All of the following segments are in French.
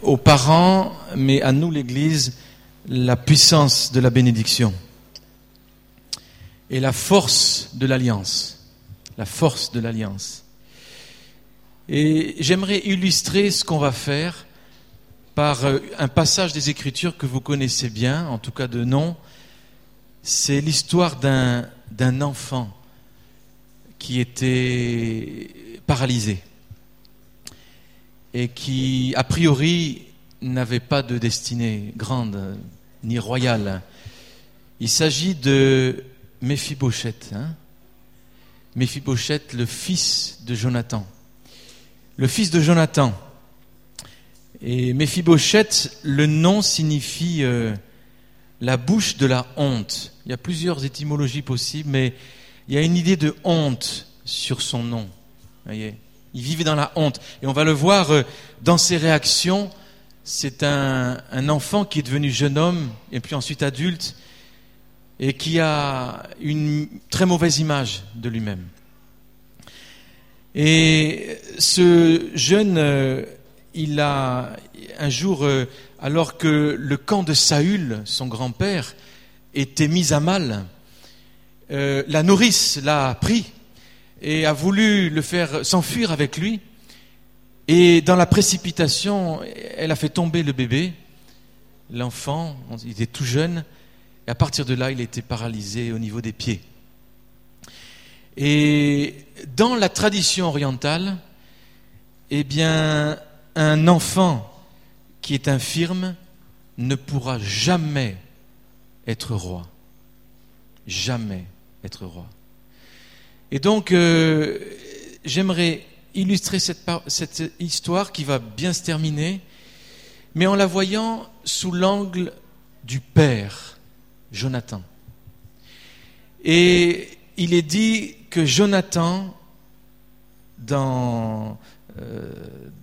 Aux parents, mais à nous l'Église, la puissance de la bénédiction et la force de l'alliance. La force de l'alliance. Et j'aimerais illustrer ce qu'on va faire par euh, un passage des Écritures que vous connaissez bien, en tout cas de nom. C'est l'histoire d'un enfant qui était paralysé et qui, a priori, n'avait pas de destinée grande ni royale. Il s'agit de Méphibosheth. Hein le fils de Jonathan. Le fils de Jonathan. Et Méphibosheth, le nom signifie euh, la bouche de la honte. Il y a plusieurs étymologies possibles, mais il y a une idée de honte sur son nom. Voyez il vivait dans la honte. Et on va le voir euh, dans ses réactions. C'est un, enfant qui est devenu jeune homme et puis ensuite adulte et qui a une très mauvaise image de lui-même. Et ce jeune, euh, il a un jour, euh, alors que le camp de Saül, son grand-père, était mis à mal, la nourrice l'a pris et a voulu le faire s'enfuir avec lui. Et dans la précipitation, elle a fait tomber le bébé, l'enfant, il était tout jeune, et à partir de là, il était paralysé au niveau des pieds. Et dans la tradition orientale, eh bien, un enfant qui est infirme ne pourra jamais être roi. Jamais être roi. Et donc, euh, j'aimerais illustrer cette, histoire qui va bien se terminer, mais en la voyant sous l'angle du père, Jonathan. Et il est dit que Jonathan, dans, euh,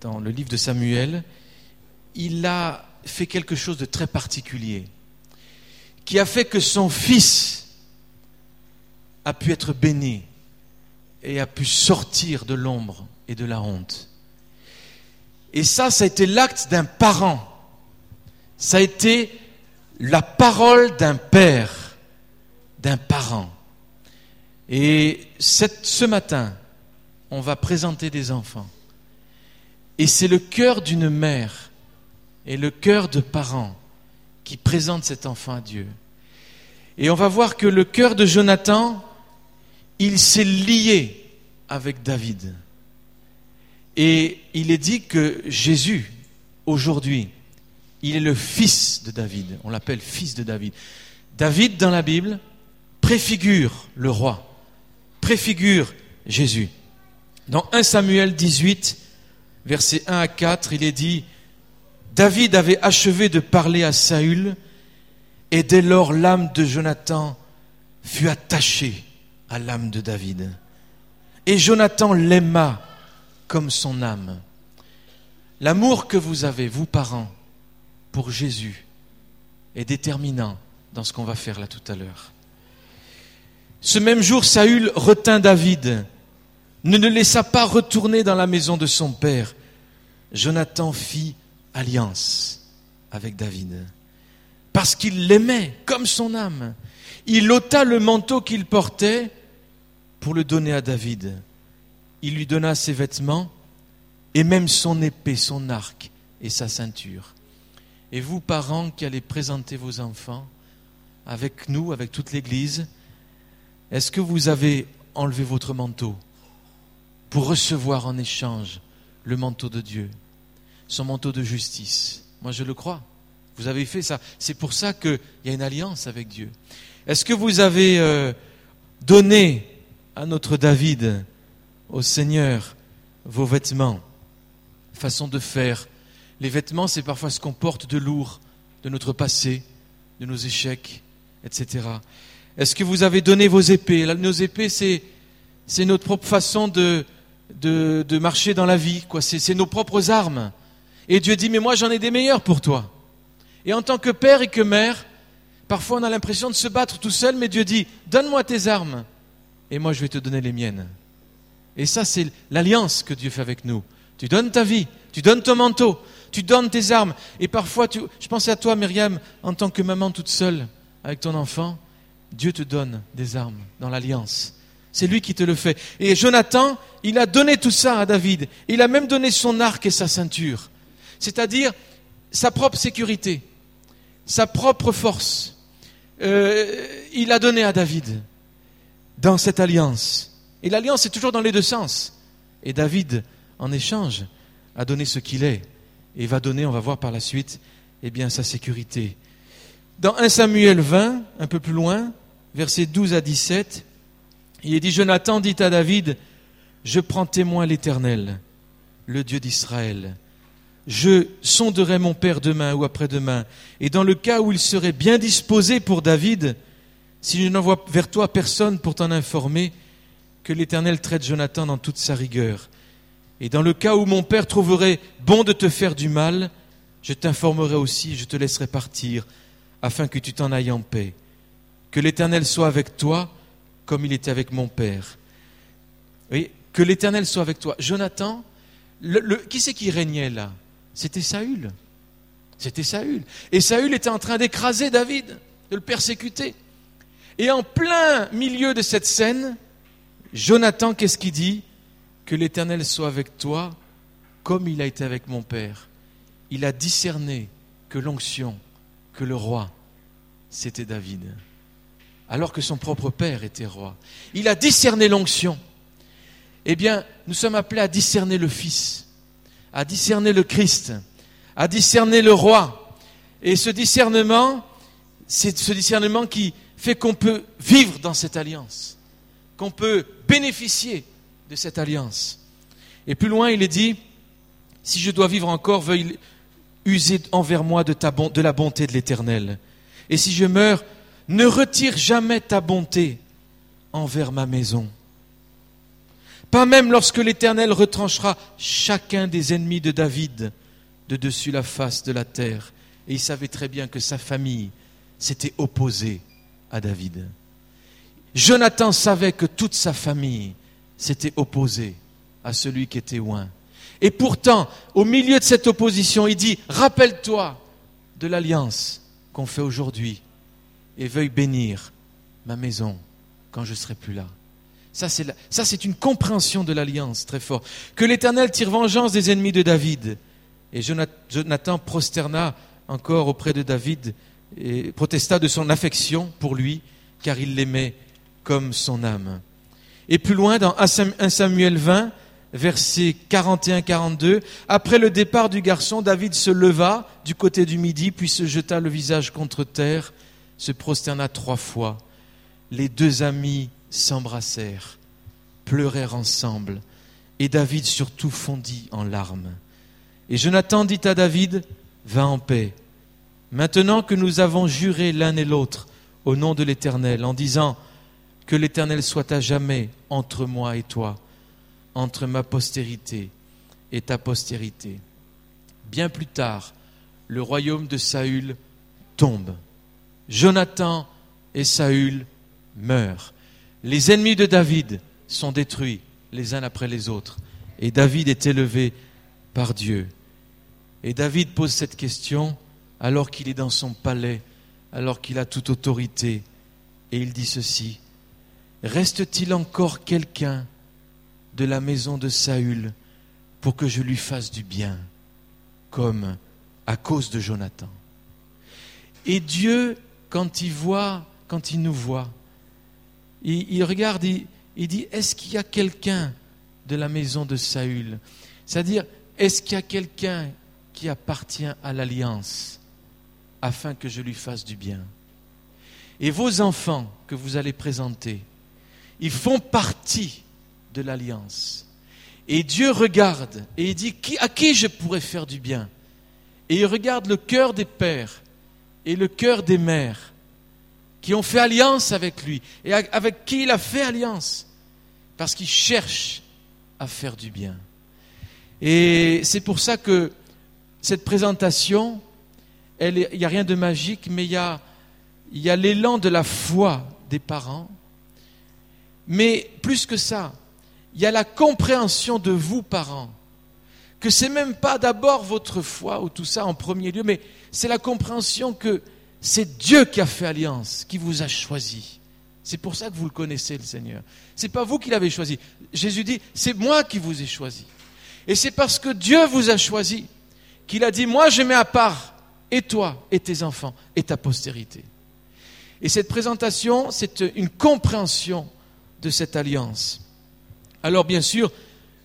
dans le livre de Samuel, il a fait quelque chose de très particulier, qui a fait que son fils a pu être béni et a pu sortir de l'ombre et de la honte. Et ça, ça a été l'acte d'un parent. Ça a été la parole d'un père, d'un parent. Et ce matin, on va présenter des enfants. Et c'est le cœur d'une mère et le cœur de parents qui présente cet enfant à Dieu. Et on va voir que le cœur de Jonathan, il s'est lié avec David. Et il est dit que Jésus, aujourd'hui, il est le fils de David. On l'appelle fils de David. David, dans la Bible, préfigure le roi, préfigure Jésus. Dans 1 Samuel 18, versets 1 à 4, il est dit, David avait achevé de parler à Saül, et dès lors l'âme de Jonathan fut attachée à l'âme de David. Et Jonathan l'aima comme son âme. L'amour que vous avez, vous parents, pour Jésus est déterminant dans ce qu'on va faire là tout à l'heure. Ce même jour, Saül retint David, ne le laissa pas retourner dans la maison de son père. Jonathan fit alliance avec David, parce qu'il l'aimait comme son âme. Il ôta le manteau qu'il portait pour le donner à David. Il lui donna ses vêtements et même son épée, son arc et sa ceinture. Et vous, parents qui allez présenter vos enfants avec nous, avec toute l'Église, est-ce que vous avez enlevé votre manteau pour recevoir en échange le manteau de Dieu, son manteau de justice? Moi, je le crois. Vous avez fait ça. C'est pour ça qu'il y a une alliance avec Dieu. Est-ce que vous avez euh, donné à notre David, au Seigneur, vos vêtements? Façon de faire. Les vêtements, c'est parfois ce qu'on porte de lourd, de notre passé, de nos échecs, etc. Est-ce que vous avez donné vos épées? Nos épées, c'est, c'est notre propre façon de, de, de marcher dans la vie. Quoi. C'est, c'est nos propres armes. Et Dieu dit, mais moi j'en ai des meilleures pour toi. Et en tant que père et que mère, parfois on a l'impression de se battre tout seul, mais Dieu dit, donne-moi tes armes et moi je vais te donner les miennes. Et ça, c'est l'alliance que Dieu fait avec nous. Tu donnes ta vie, tu donnes ton manteau, tu donnes tes armes. Et parfois, tu, je pensais à toi, Myriam, en tant que maman toute seule avec ton enfant. Dieu te donne des armes dans l'alliance. C'est lui qui te le fait. Et Jonathan, il a donné tout ça à David. Il a même donné son arc et sa ceinture. C'est-à-dire sa propre sécurité, sa propre force. Euh, il a donné à David dans cette alliance. Et l'alliance est toujours dans les deux sens. Et David, en échange, a donné ce qu'il est et va donner, on va voir par la suite, eh bien, sa sécurité. Dans 1 Samuel 20, un peu plus loin, versets 12 à 17, il est dit, Jonathan dit à David, je prends témoin l'Éternel, le Dieu d'Israël. Je sonderai mon père demain ou après-demain, et dans le cas où il serait bien disposé pour David, si je n'envoie vers toi personne pour t'en informer, que l'Éternel traite Jonathan dans toute sa rigueur. Et dans le cas où mon père trouverait bon de te faire du mal, je t'informerai aussi, je te laisserai partir, afin que tu t'en ailles en paix. Que l'Éternel soit avec toi, comme il était avec mon père. Que l'Éternel soit avec toi. Jonathan, qui c'est qui régnait là? C'était Saül. C'était Saül. Et Saül était en train d'écraser David, de le persécuter. Et en plein milieu de cette scène, Jonathan, qu'est-ce qu'il dit? Que l'Éternel soit avec toi comme il a été avec mon Père. Il a discerné que l'onction, que le roi, c'était David, alors que son propre Père était roi. Il a discerné l'onction. Eh bien, nous sommes appelés à discerner le Fils, à discerner le Christ, à discerner le roi. Et ce discernement, c'est ce discernement qui, fait qu'on peut vivre dans cette alliance, qu'on peut bénéficier de cette alliance. Et plus loin, il est dit, si je dois vivre encore, veuille user envers moi de, ta de la bonté de l'Éternel. Et si je meurs, ne retire jamais ta bonté envers ma maison. Pas même lorsque l'Éternel retranchera chacun des ennemis de David de dessus la face de la terre. Et il savait très bien que sa famille s'était opposée à David. Jonathan savait que toute sa famille s'était opposée à celui qui était loin. Et pourtant, au milieu de cette opposition, il dit, rappelle-toi de l'alliance qu'on fait aujourd'hui et veuille bénir ma maison quand je serai plus là. Ça, c'est une compréhension de l'alliance très forte. Que l'Éternel tire vengeance des ennemis de David. Et Jonathan prosterna encore auprès de David et protesta de son affection pour lui, car il l'aimait comme son âme. Et plus loin, dans 1 Samuel 20, versets 41-42, après le départ du garçon, David se leva du côté du midi, puis se jeta le visage contre terre, se prosterna trois fois. Les deux amis s'embrassèrent, pleurèrent ensemble, et David surtout fondit en larmes. Et Jonathan dit à David, Va en paix, Maintenant que nous avons juré l'un et l'autre au nom de l'Éternel, en disant que l'Éternel soit à jamais entre moi et toi, entre ma postérité et ta postérité. Bien plus tard, le royaume de Saül tombe. Jonathan et Saül meurent. Les ennemis de David sont détruits les uns après les autres. Et David est élevé par Dieu. Et David pose cette question, alors qu'il est dans son palais, alors qu'il a toute autorité. Et il dit ceci, Reste-t-il encore quelqu'un de la maison de Saül pour que je lui fasse du bien, comme à cause de Jonathan? Et Dieu, quand il voit, quand il nous voit, il, regarde, il, il dit, est-ce qu'il y a quelqu'un de la maison de Saül? C'est-à-dire, est-ce qu'il y a quelqu'un qui appartient à l'alliance afin que je lui fasse du bien? Et vos enfants que vous allez présenter, ils font partie de l'alliance. Et Dieu regarde et il dit à qui je pourrais faire du bien? Et il regarde le cœur des pères et le cœur des mères qui ont fait alliance avec lui et avec qui il a fait alliance parce qu'il cherche à faire du bien. Et c'est pour ça que cette présentation, il n'y a rien de magique, mais il y a, y a l'élan de la foi des parents. Mais plus que ça, il y a la compréhension de vous, parents, que c'est même pas d'abord votre foi ou tout ça en premier lieu, mais c'est la compréhension que c'est Dieu qui a fait alliance, qui vous a choisi. C'est pour ça que vous le connaissez, le Seigneur. C'est pas vous qui l'avez choisi. Jésus dit, c'est moi qui vous ai choisi. Et c'est parce que Dieu vous a choisi qu'il a dit, moi je mets à part et toi et tes enfants et ta postérité. Et cette présentation, c'est une compréhension de cette alliance. Alors bien sûr,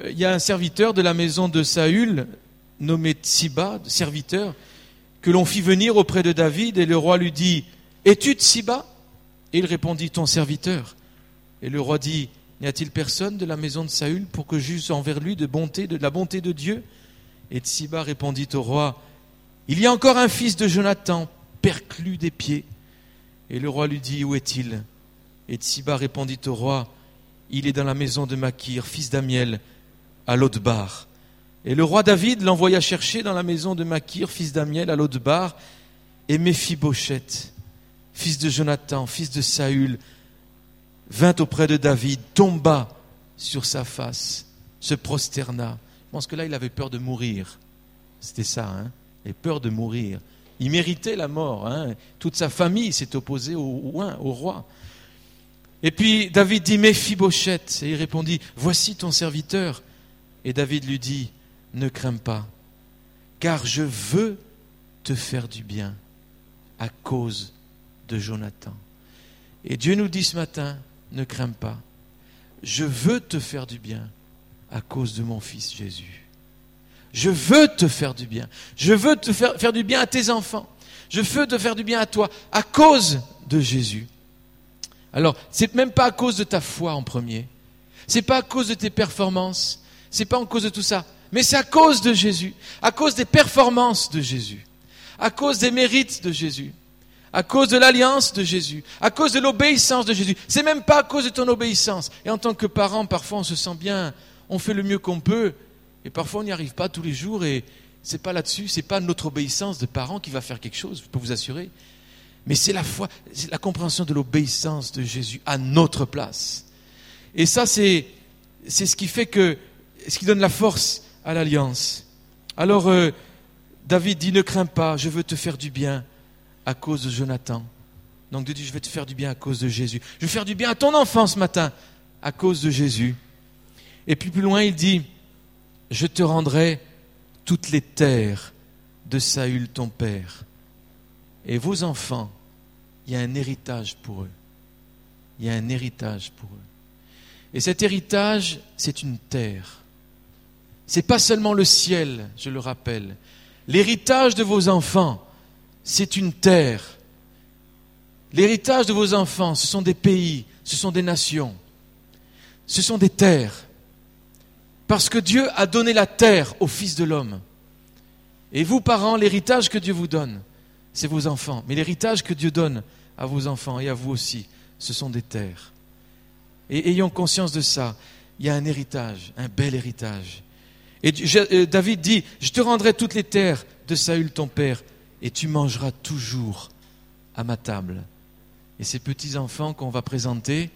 euh, il y a un serviteur de la maison de Saül, nommé Tsiba, serviteur, que l'on fit venir auprès de David, et le roi lui dit, Es-tu Tsiba Et il répondit, Ton serviteur. Et le roi dit, N'y a-t-il personne de la maison de Saül pour que juge envers lui de bonté, de la bonté de Dieu? Et Tsiba répondit au roi, Il y a encore un fils de Jonathan, perclus des pieds. Et le roi lui dit, Où est-il? Et Tsiba répondit au roi, Il est dans la maison de Makir, fils d'Amiel, à l'Audbar. Et le roi David l'envoya chercher dans la maison de Makir, fils d'Amiel, à l'Audbar, et Méphibosheth, fils de Jonathan, fils de Saül, vint auprès de David, tomba sur sa face, se prosterna. Je pense que là, il avait peur de mourir. C'était ça, hein avait peur de mourir. Il méritait la mort. Hein Toute sa famille s'est opposée au, au roi. Et puis David dit Méphibosheth, et il répondit Voici ton serviteur. Et David lui dit Ne crains pas, car je veux te faire du bien à cause de Jonathan. Et Dieu nous dit ce matin Ne crains pas, je veux te faire du bien à cause de mon fils Jésus. Je veux te faire du bien. Je veux te faire, du bien à tes enfants. Je veux te faire du bien à toi à cause de Jésus. Alors, c'est même pas à cause de ta foi en premier. C'est pas à cause de tes performances c'est pas en cause de tout ça, mais c'est à cause de Jésus, à cause des performances de Jésus, à cause des mérites de Jésus, à cause de l'alliance de Jésus, à cause de l'obéissance de Jésus. C'est même pas à cause de ton obéissance. Et en tant que parent, parfois on se sent bien, on fait le mieux qu'on peut, et parfois on n'y arrive pas tous les jours, et c'est pas là-dessus, c'est pas notre obéissance de parent qui va faire quelque chose, je peux vous assurer. Mais c'est la foi, c'est la compréhension de l'obéissance de Jésus à notre place. Et ça, c'est, c'est ce qui fait que ce qui donne la force à l'alliance. Alors euh, David dit, ne crains pas, je veux te faire du bien à cause de Jonathan. Donc Dieu dit, je vais te faire du bien à cause de Jésus. Je vais faire du bien à ton enfant ce matin à cause de Jésus. Et puis plus loin, il dit, je te rendrai toutes les terres de Saül ton père. Et vos enfants, il y a un héritage pour eux. Il y a un héritage pour eux. Et cet héritage, c'est une terre. C'est pas seulement le ciel, je le rappelle. L'héritage de vos enfants, c'est une terre. L'héritage de vos enfants, ce sont des pays, ce sont des nations, ce sont des terres. Parce que Dieu a donné la terre au Fils de l'homme. Et vous, parents, l'héritage que Dieu vous donne, c'est vos enfants. Mais l'héritage que Dieu donne à vos enfants et à vous aussi, ce sont des terres. Et ayons conscience de ça. Il y a un héritage, un bel héritage. Et euh, David dit, je te rendrai toutes les terres de Saül ton père, et tu mangeras toujours à ma table. Et ces petits-enfants qu'on va présenter,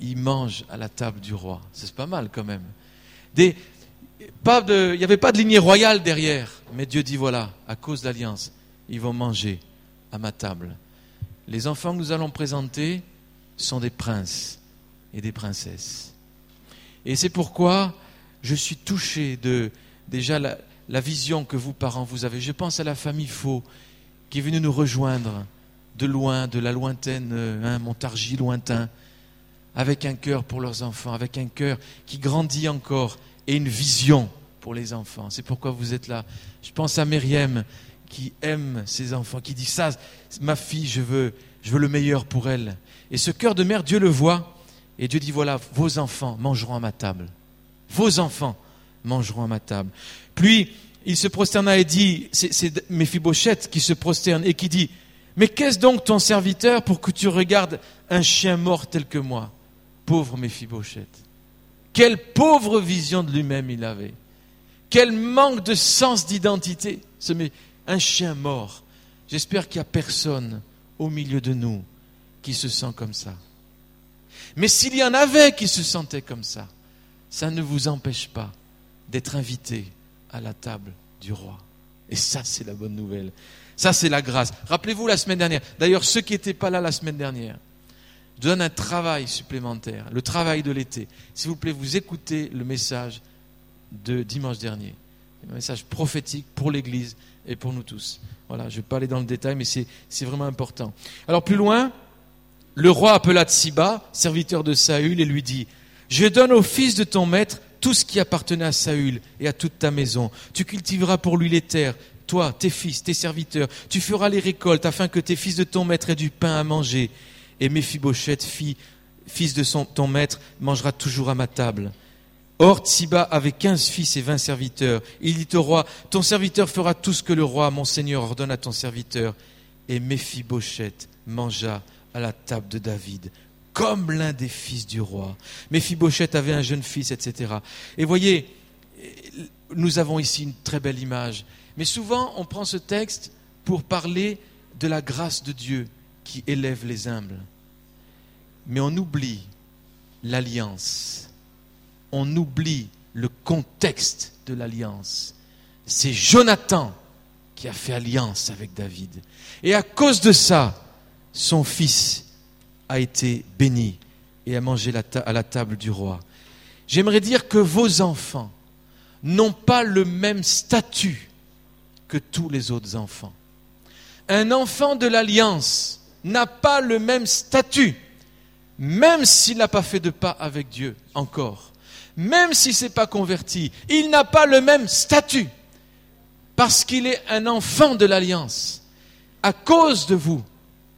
ils mangent à la table du roi. C'est pas mal quand même. il n'y avait pas de lignée royale derrière, mais Dieu dit, voilà, à cause de l'alliance, ils vont manger à ma table. Les enfants que nous allons présenter sont des princes et des princesses. Et c'est pourquoi je suis touché de déjà la, vision que vous, parents, vous avez. Je pense à la famille Faux qui est venue nous rejoindre de loin, de la lointaine, euh, hein, Montargis lointain, avec un cœur pour leurs enfants, avec un cœur qui grandit encore et une vision pour les enfants. C'est pourquoi vous êtes là. Je pense à Myriam qui aime ses enfants, qui dit ça, ma fille, je veux, je veux le meilleur pour elle. Et ce cœur de mère, Dieu le voit. Et Dieu dit, voilà, vos enfants mangeront à ma table vos enfants mangeront à ma table. Puis, il se prosterna et dit, c'est Méphibosheth qui se prosterne et qui dit, mais qu'est-ce donc ton serviteur pour que tu regardes un chien mort tel que moi? Pauvre Méphibosheth. Quelle pauvre vision de lui-même il avait. Quel manque de sens d'identité. Un chien mort. J'espère qu'il n'y a personne au milieu de nous qui se sent comme ça. Mais s'il y en avait qui se sentaient comme ça, ça ne vous empêche pas d'être invité à la table du roi. Et ça, c'est la bonne nouvelle. Ça, c'est la grâce. Rappelez-vous la semaine dernière. D'ailleurs, ceux qui n'étaient pas là la semaine dernière, donne un travail supplémentaire, le travail de l'été. S'il vous plaît, vous écoutez le message de dimanche dernier. Un message prophétique pour l'Église et pour nous tous. Voilà, je ne vais pas aller dans le détail, mais c'est vraiment important. Alors plus loin, le roi appela Tsiba, serviteur de Saül, et lui dit, Je donne au fils de ton maître tout ce qui appartenait à Saül et à toute ta maison. Tu cultiveras pour lui les terres, toi, tes fils, tes serviteurs. Tu feras les récoltes afin que tes fils de ton maître aient du pain à manger. Et Méphibosheth, fils de ton maître, mangera toujours à ma table. Or, Tsiba avait quinze fils et vingt serviteurs. Il dit au roi, ton serviteur fera tout ce que le roi, mon seigneur, ordonne à ton serviteur. Et Méphibosheth mangea à la table de David, comme l'un des fils du roi. Méphibosheth avait un jeune fils, etc. Et voyez, nous avons ici une très belle image. Mais souvent, on prend ce texte pour parler de la grâce de Dieu qui élève les humbles. Mais on oublie l'alliance on oublie le contexte de l'alliance. C'est Jonathan qui a fait alliance avec David. Et à cause de ça, son fils a été béni et a mangé à la table du roi. J'aimerais dire que vos enfants n'ont pas le même statut que tous les autres enfants. Un enfant de l'alliance n'a pas le même statut, même s'il n'a pas fait de pas avec Dieu encore même s'il ne s'est pas converti, il n'a pas le même statut parce qu'il est un enfant de l'alliance à cause de vous,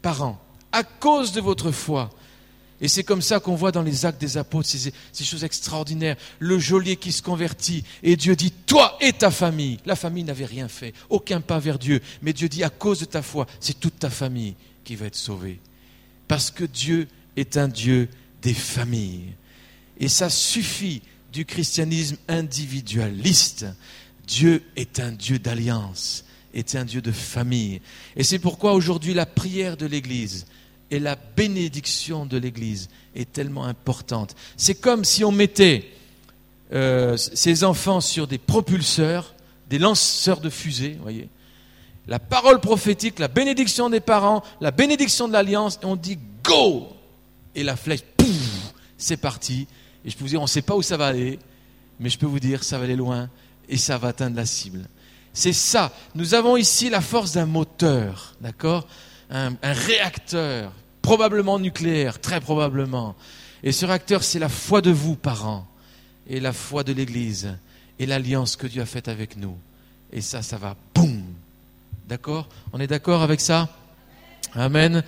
parents, à cause de votre foi. Et c'est comme ça qu'on voit dans les actes des apôtres ces, choses extraordinaires. Le geôlier qui se convertit et Dieu dit, toi et ta famille. La famille n'avait rien fait, aucun pas vers Dieu. Mais Dieu dit, à cause de ta foi, c'est toute ta famille qui va être sauvée. Parce que Dieu est un Dieu des familles. Et ça suffit du christianisme individualiste. Dieu est un Dieu d'alliance, est un Dieu de famille. Et c'est pourquoi aujourd'hui la prière de l'Église et la bénédiction de l'Église est tellement importante. C'est comme si on mettait euh, ces enfants sur des propulseurs, des lanceurs de fusées, voyez. La parole prophétique, la bénédiction des parents, la bénédiction de l'alliance, et on dit go Et la flèche, pouf, c'est parti. Et je peux vous dire, on ne sait pas où ça va aller, mais je peux vous dire, ça va aller loin et ça va atteindre la cible. C'est ça. Nous avons ici la force d'un moteur, d'accord? Un, un, réacteur, probablement nucléaire, très probablement. Et ce réacteur, c'est la foi de vous, parents, et la foi de l'Église, et l'alliance que Dieu a faite avec nous. Et ça, ça va, boum D'accord? On est d'accord avec ça? Amen.